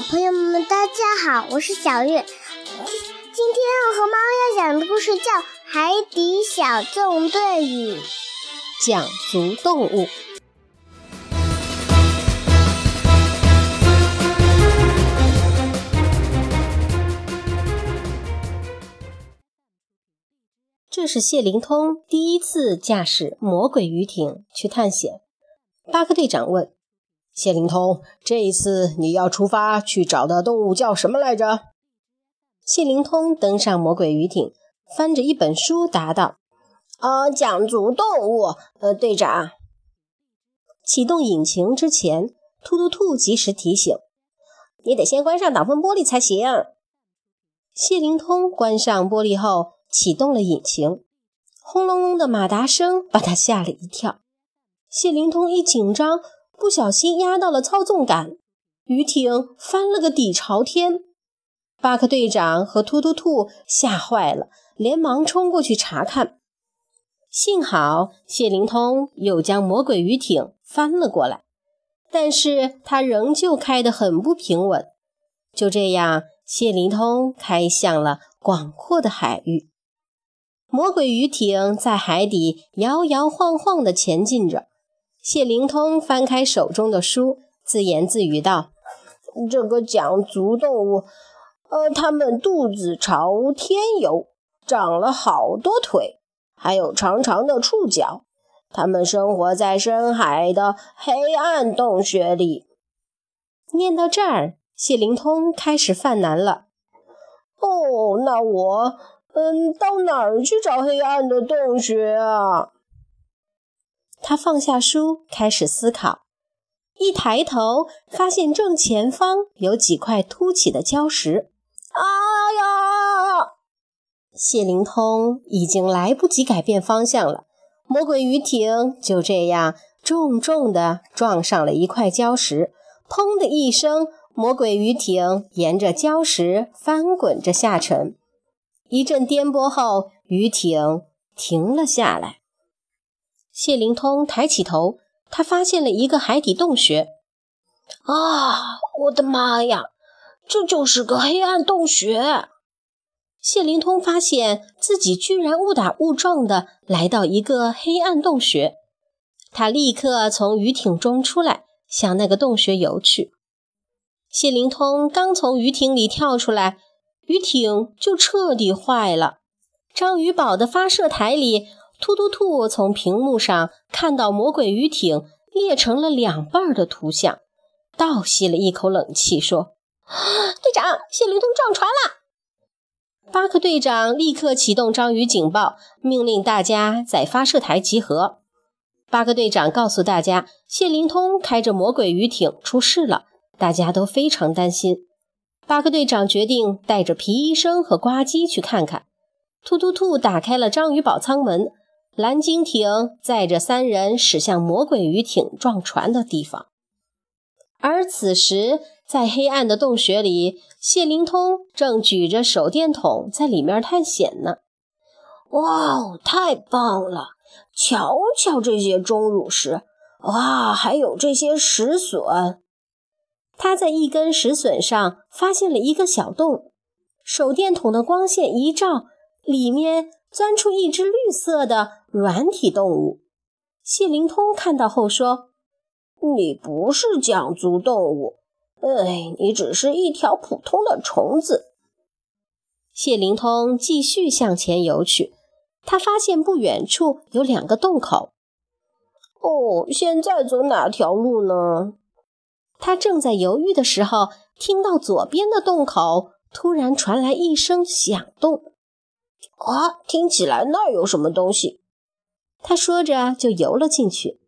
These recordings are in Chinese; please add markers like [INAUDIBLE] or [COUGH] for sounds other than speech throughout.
小朋友们，大家好，我是小月。今天我和妈妈要讲的故事叫《海底小纵队与讲足动物》。这是谢灵通第一次驾驶魔鬼鱼艇去探险。巴克队长问。谢灵通，这一次你要出发去找的动物叫什么来着？谢灵通登上魔鬼鱼艇，翻着一本书答道：“呃，讲足动物。呃，队长，启动引擎之前，突突兔及时提醒：你得先关上挡风玻璃才行。”谢灵通关上玻璃后，启动了引擎，轰隆隆的马达声把他吓了一跳。谢灵通一紧张。不小心压到了操纵杆，鱼艇翻了个底朝天。巴克队长和突突兔吓坏了，连忙冲过去查看。幸好谢灵通又将魔鬼鱼艇翻了过来，但是它仍旧开得很不平稳。就这样，谢灵通开向了广阔的海域。魔鬼鱼艇在海底摇摇晃晃地前进着。谢灵通翻开手中的书，自言自语道：“这个讲足动物，呃，它们肚子朝天游，长了好多腿，还有长长的触角。它们生活在深海的黑暗洞穴里。”念到这儿，谢灵通开始犯难了。“哦，那我，嗯，到哪儿去找黑暗的洞穴啊？”他放下书，开始思考。一抬头，发现正前方有几块凸起的礁石。哎呀！谢灵通已经来不及改变方向了，魔鬼鱼艇就这样重重地撞上了一块礁石。砰的一声，魔鬼鱼艇沿着礁石翻滚着下沉。一阵颠簸后，鱼艇停了下来。谢灵通抬起头，他发现了一个海底洞穴。啊，我的妈呀，这就是个黑暗洞穴！谢灵通发现自己居然误打误撞地来到一个黑暗洞穴。他立刻从鱼艇中出来，向那个洞穴游去。谢灵通刚从鱼艇里跳出来，鱼艇就彻底坏了。章鱼堡的发射台里。突突兔从屏幕上看到魔鬼鱼艇裂成了两半的图像，倒吸了一口冷气，说：“队长，谢灵通撞船了！”巴克队长立刻启动章鱼警报，命令大家在发射台集合。巴克队长告诉大家，谢灵通开着魔鬼鱼艇出事了，大家都非常担心。巴克队长决定带着皮医生和呱唧去看看。突突兔打开了章鱼堡舱门。蓝鲸艇载着三人驶向魔鬼鱼艇撞船的地方，而此时在黑暗的洞穴里，谢灵通正举着手电筒在里面探险呢。哇哦，太棒了！瞧瞧这些钟乳石，哇，还有这些石笋。他在一根石笋上发现了一个小洞，手电筒的光线一照，里面。钻出一只绿色的软体动物。谢灵通看到后说：“你不是讲足动物，哎，你只是一条普通的虫子。”谢灵通继续向前游去，他发现不远处有两个洞口。哦，现在走哪条路呢？他正在犹豫的时候，听到左边的洞口突然传来一声响动。啊，听起来那有什么东西？他说着就游了进去。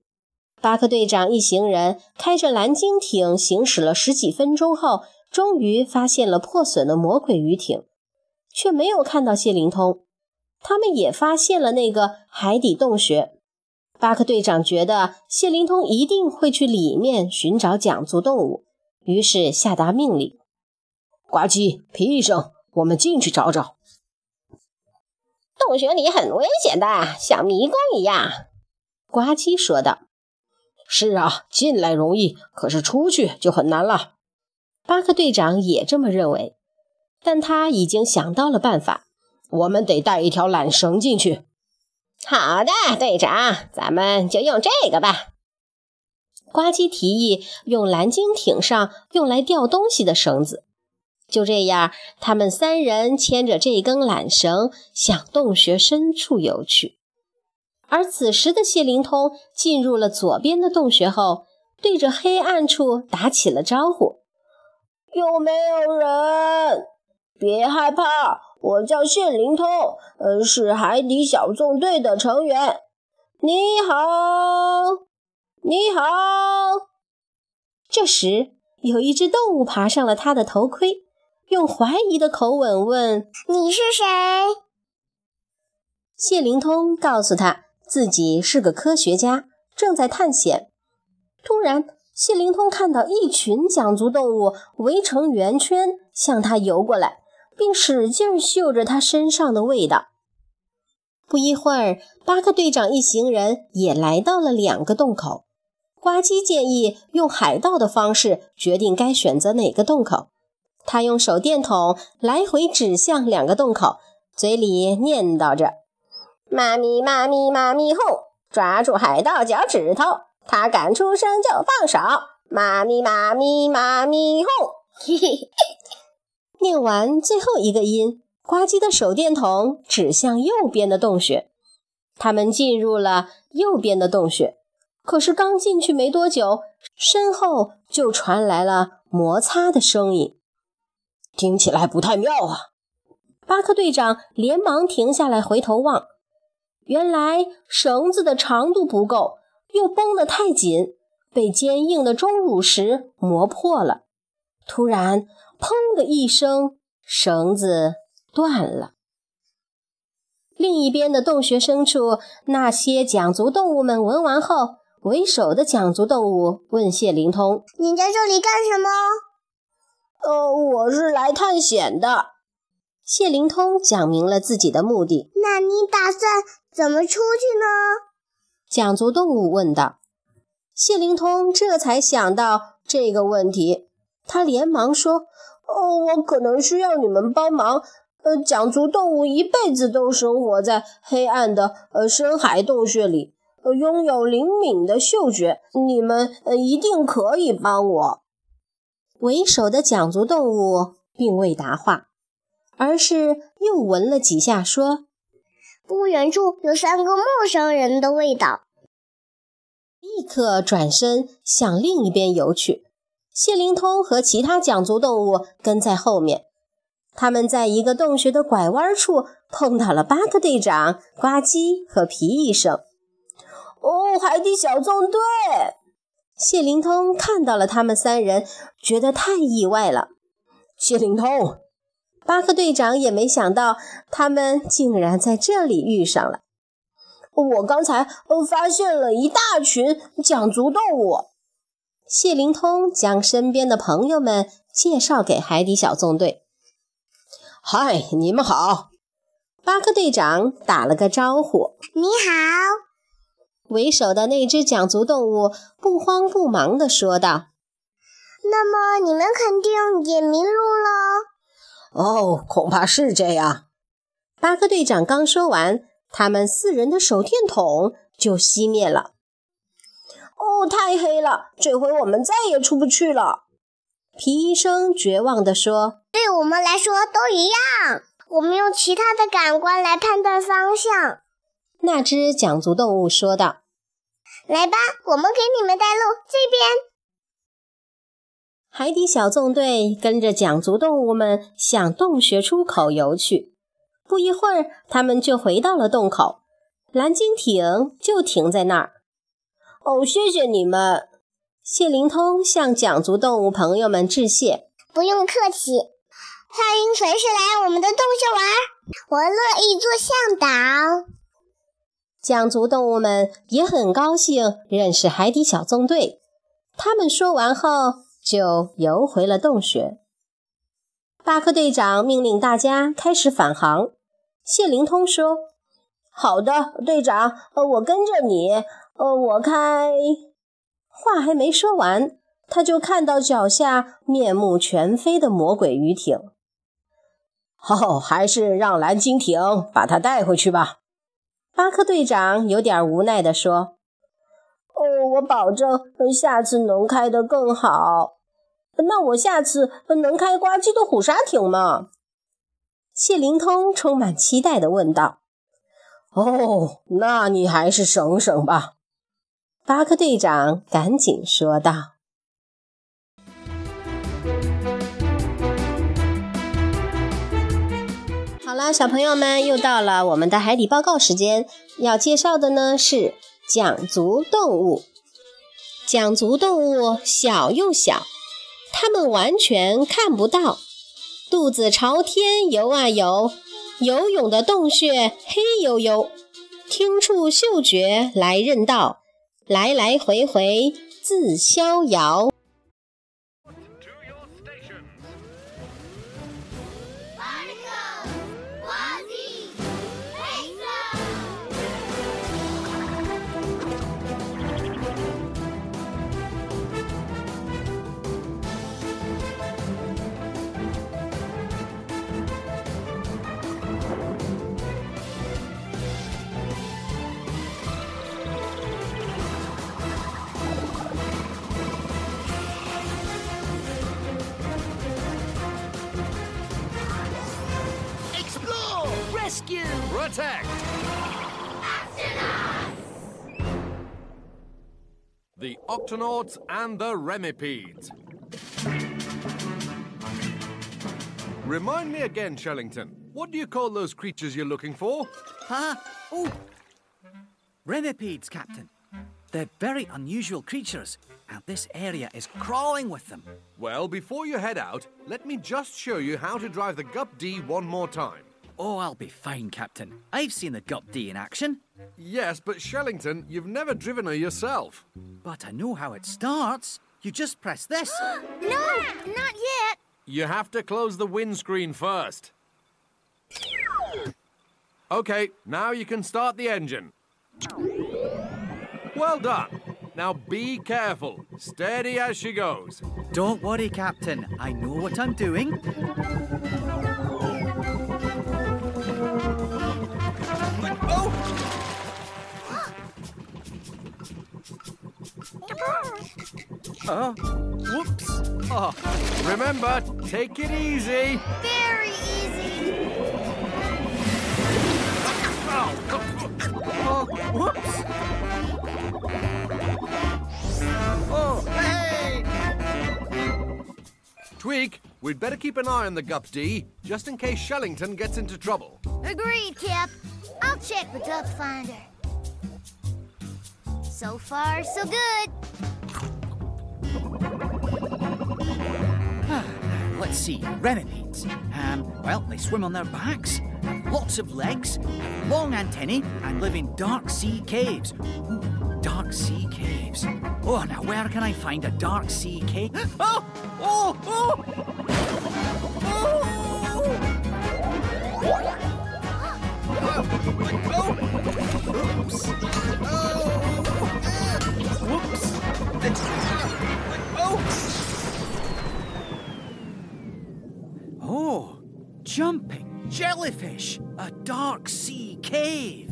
巴克队长一行人开着蓝鲸艇行驶了十几分钟后，终于发现了破损的魔鬼鱼艇，却没有看到谢灵通。他们也发现了那个海底洞穴。巴克队长觉得谢灵通一定会去里面寻找讲足动物，于是下达命令：“呱唧，皮医生，我们进去找找。”洞穴里很危险的，像迷宫一样。”呱唧说道。“是啊，进来容易，可是出去就很难了。”巴克队长也这么认为，但他已经想到了办法。我们得带一条缆绳进去。好的，队长，咱们就用这个吧。呱唧提议用蓝鲸艇上用来吊东西的绳子。就这样，他们三人牵着这根缆绳向洞穴深处游去。而此时的谢灵通进入了左边的洞穴后，对着黑暗处打起了招呼：“有没有人？别害怕，我叫谢灵通，呃，是海底小纵队的成员。你好，你好。”这时，有一只动物爬上了他的头盔。用怀疑的口吻问：“你是谁？”谢灵通告诉他自己是个科学家，正在探险。突然，谢灵通看到一群桨足动物围成圆圈向他游过来，并使劲嗅着他身上的味道。不一会儿，巴克队长一行人也来到了两个洞口。呱唧建议用海盗的方式决定该选择哪个洞口。他用手电筒来回指向两个洞口，嘴里念叨着：“妈咪妈咪妈咪哄，抓住海盗脚趾头，他敢出声就放手。妈咪妈咪妈咪哄。”嘿嘿。念完最后一个音，呱唧的手电筒指向右边的洞穴。他们进入了右边的洞穴，可是刚进去没多久，身后就传来了摩擦的声音。听起来不太妙啊！巴克队长连忙停下来回头望，原来绳子的长度不够，又绷得太紧，被坚硬的钟乳石磨破了。突然，砰的一声，绳子断了。另一边的洞穴深处，那些桨足动物们闻完后，为首的桨足动物问谢灵通：“你在这里干什么？”呃，我是来探险的。谢灵通讲明了自己的目的。那你打算怎么出去呢？讲足动物问道。谢灵通这才想到这个问题，他连忙说：“哦，我可能需要你们帮忙。呃，讲足动物一辈子都生活在黑暗的呃深海洞穴里，呃，拥有灵敏的嗅觉。你们呃一定可以帮我。”为首的讲足动物并未答话，而是又闻了几下，说：“不远处有三个陌生人的味道。”立刻转身向另一边游去。谢灵通和其他讲足动物跟在后面。他们在一个洞穴的拐弯处碰到了巴克队长、呱唧和皮医生。哦，海底小纵队！谢灵通看到了他们三人，觉得太意外了。谢灵通，巴克队长也没想到他们竟然在这里遇上了。我刚才发现了一大群讲足动物。谢灵通将身边的朋友们介绍给海底小纵队。嗨，你们好！巴克队长打了个招呼。你好。为首的那只桨足动物不慌不忙地说道：“那么你们肯定也迷路了。”“哦，恐怕是这样。”巴克队长刚说完，他们四人的手电筒就熄灭了。“哦，太黑了，这回我们再也出不去了。”皮医生绝望地说。“对我们来说都一样，我们用其他的感官来判断方向。”那只桨足动物说道。来吧，我们给你们带路。这边，海底小纵队跟着桨足动物们向洞穴出口游去。不一会儿，他们就回到了洞口，蓝鲸艇就停在那儿。哦，谢谢你们！谢灵通向桨足动物朋友们致谢。不用客气，欢迎随时来我们的洞穴玩，我乐意做向导。讲足动物们也很高兴认识海底小纵队。他们说完后，就游回了洞穴。巴克队长命令大家开始返航。谢灵通说：“好的，队长，呃，我跟着你。呃，我开……”话还没说完，他就看到脚下面目全非的魔鬼鱼艇。哦，还是让蓝鲸艇把它带回去吧。巴克队长有点无奈地说：“哦，我保证下次能开得更好。那我下次能开呱唧的虎鲨艇吗？”谢灵通充满期待地问道。“哦，那你还是省省吧。”巴克队长赶紧说道。好了，小朋友们，又到了我们的海底报告时间。要介绍的呢是桨足动物。桨足动物小又小，它们完全看不到，肚子朝天游啊游，游泳的洞穴黑黝黝，听触嗅觉来认道，来来回回自逍遥。Rescue! Protect! The Octonauts and the Remipedes. Remind me again, Shellington. What do you call those creatures you're looking for? Huh? Oh! Remipedes, Captain. They're very unusual creatures, and this area is crawling with them. Well, before you head out, let me just show you how to drive the Gup D one more time. Oh, I'll be fine, Captain. I've seen the Gup D in action. Yes, but Shellington, you've never driven her yourself. But I know how it starts. You just press this. [GASPS] no, not yet. You have to close the windscreen first. Okay, now you can start the engine. Well done. Now be careful. Steady as she goes. Don't worry, Captain. I know what I'm doing. Oh, whoops. Oh. Remember, take it easy. Very easy. Oh, oh whoops. Oh, hey! Tweak, we'd better keep an eye on the Gup D, just in case Shellington gets into trouble. Agreed, Cap. I'll check the Gup Finder. So far, so good. Let's see, remipedes. Um, well, they swim on their backs, have lots of legs, long antennae, and live in dark sea caves. Ooh, dark sea caves. Oh, now where can I find a dark sea cave? [GASPS] Oh! Oh! Oh! Oh! Oops! Oh! Whoops! Oh! Oh! Jumping jellyfish! A dark sea cave!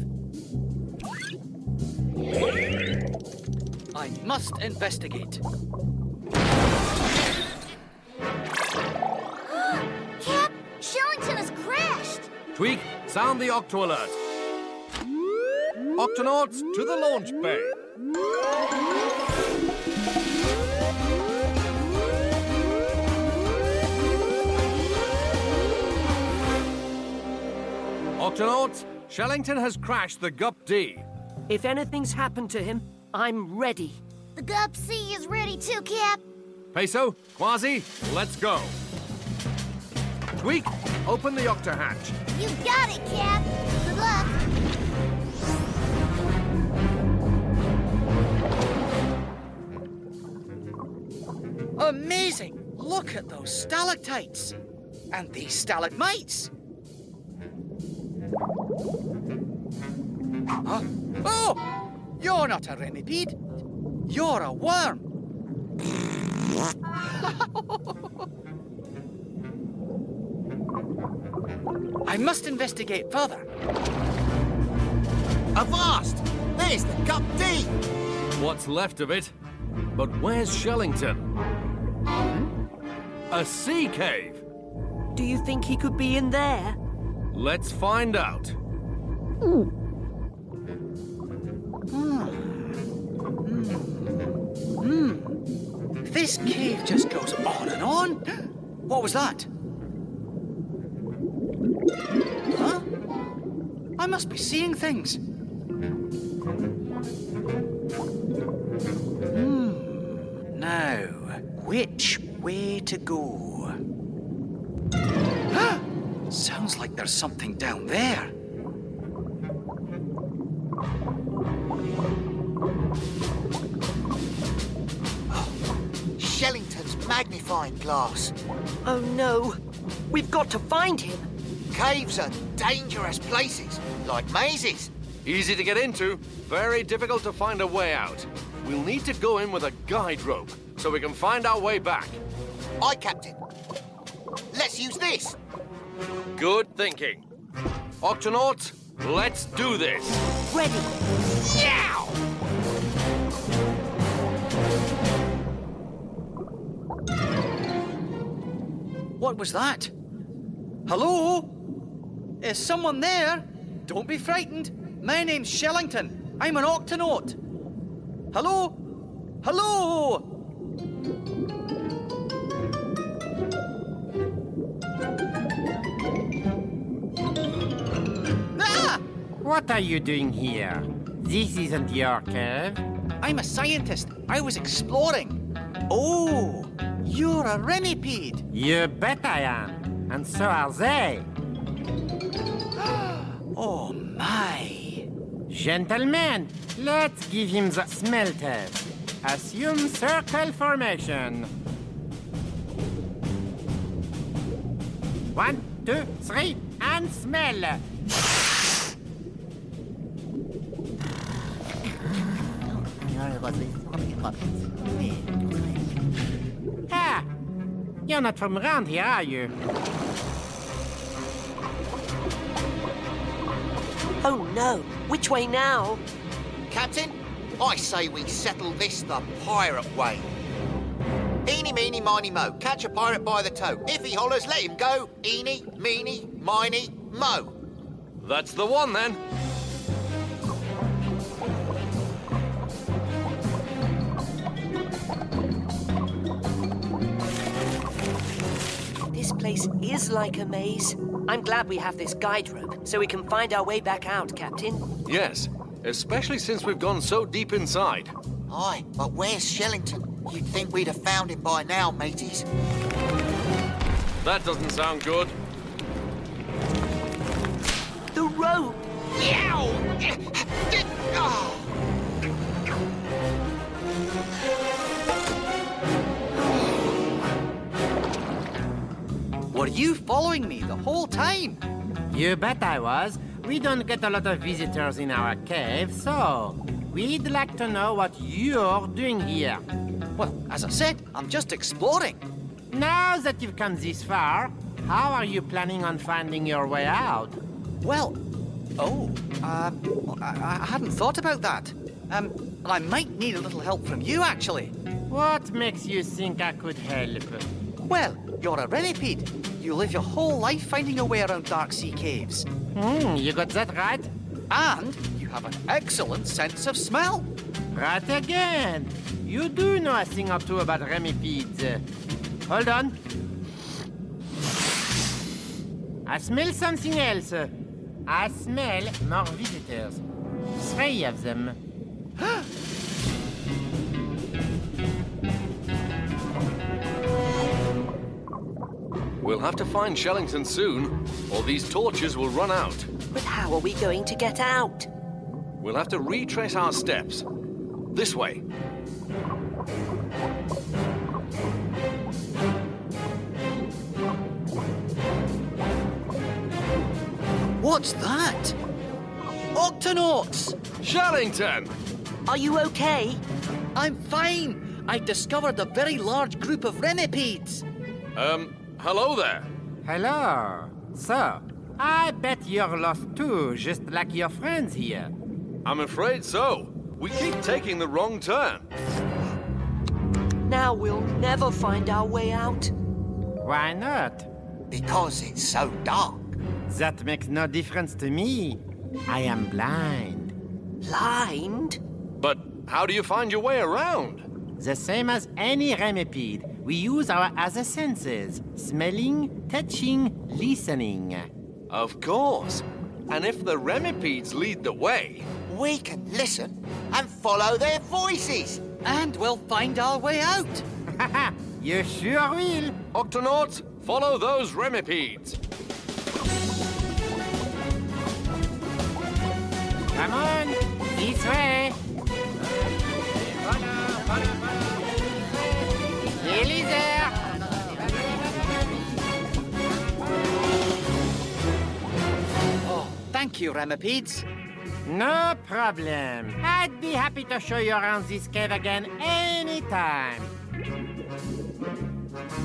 I must investigate. [GASPS] Cap, Shellington has crashed. Tweak, sound the Octo alert. Octonauts to the launch bay. Octonauts, Shellington has crashed the Gup D. If anything's happened to him, I'm ready. The Gup C is ready too, Cap. Peso, Quasi, let's go. Tweak, open the Octa hatch. You got it, Cap. Good luck. Amazing! Look at those stalactites! And these stalagmites! Huh? Oh! You're not a remipede. You're a worm. I must investigate further. Avast! There's the cup D! What's left of it? But where's Shellington? Hmm? A sea cave! Do you think he could be in there? Let's find out. This cave just goes on and on. What was that? Huh? I must be seeing things. Hmm. Now, which way to go? Huh? Sounds like there's something down there. Magnifying glass. Oh no. We've got to find him. Caves are dangerous places, like mazes. Easy to get into, very difficult to find a way out. We'll need to go in with a guide rope so we can find our way back. Aye, Captain. Let's use this. Good thinking. Octonauts, let's do this. Ready. Yow! What was that? Hello? Is someone there? Don't be frightened. My name's Shellington. I'm an octonaut. Hello? Hello? Ah! What are you doing here? This isn't your cave. I'm a scientist. I was exploring. Oh, you're a renipede. You bet I am. And so are they. [GASPS] Oh my. Gentlemen, let's give him the smell test. Assume circle formation. One, two, three, and smell. [SIGHS] You're not from around here, are you? Oh no. Which way now? Captain, I say we settle this the pirate way. Eeny, meeny, miny, mo. Catch a pirate by the toe. If he hollers, let him go. Eeny, meeny, miny, mo. That's the one then. Place is like a maze. I'm glad we have this guide rope so we can find our way back out, Captain. Yes, especially since we've gone so deep inside. Aye, but where's Shellington? You'd think we'd have found him by now, mateys. That doesn't sound good. The rope! Yow! [LAUGHS] Ah! You following me the whole time? You bet I was. We don't get a lot of visitors in our cave, so we'd like to know what you're doing here. Well, as I said, I'm just exploring. Now that you've come this far, how are you planning on finding your way out? Well, oh, uh, I, I hadn't thought about that. Um, I might need a little help from you, actually. What makes you think I could help? Well, you're a renipede. You live your whole life finding your way around dark sea caves. Hmm, you got that right? And you have an excellent sense of smell. Right again. You do know a thing or two about remipedes. Hold on. I smell something else. I smell more visitors. Three of them. [GASPS] We'll have to find Shellington soon, or these torches will run out. But how are we going to get out? We'll have to retrace our steps. This way. What's that? Octonauts! Shellington! Are you okay? I'm fine. I've discovered a very large group of remipedes. Um, hello there. Hello. So, I bet you're lost too, just like your friends here. I'm afraid so. We keep taking the wrong turn. Now we'll never find our way out. Why not? Because it's so dark. That makes no difference to me. I am blind. Blind? But how do you find your way around? The same as any remipede. We use our other senses smelling, touching, listening. Of course. And if the remipedes lead the way, We can listen and follow their voices. And we'll find our way out. you sure will. Octonauts, follow those remipedes. Come on, this way. Nearly there. Oh, thank you, remipedes. No problem. I'd be happy to show you around this cave again anytime.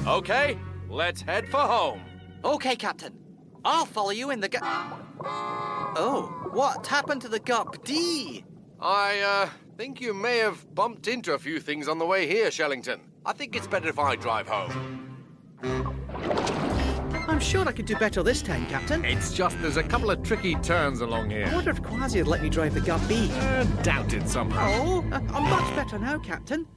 Okay, let's head for home. Okay, Captain. I'll follow you in the gu- Oh, what happened to the Gup D? I, uh, think you may have bumped into a few things on the way here, Shellington. I think it's better if I drive home. I'm sure I could do better this time, Captain. It's just there's a couple of tricky turns along here. I wonder if Quasi would let me drive the Gup B. Uh, doubt it somehow. Oh, uh, [LAUGHS] I'm much better now, Captain.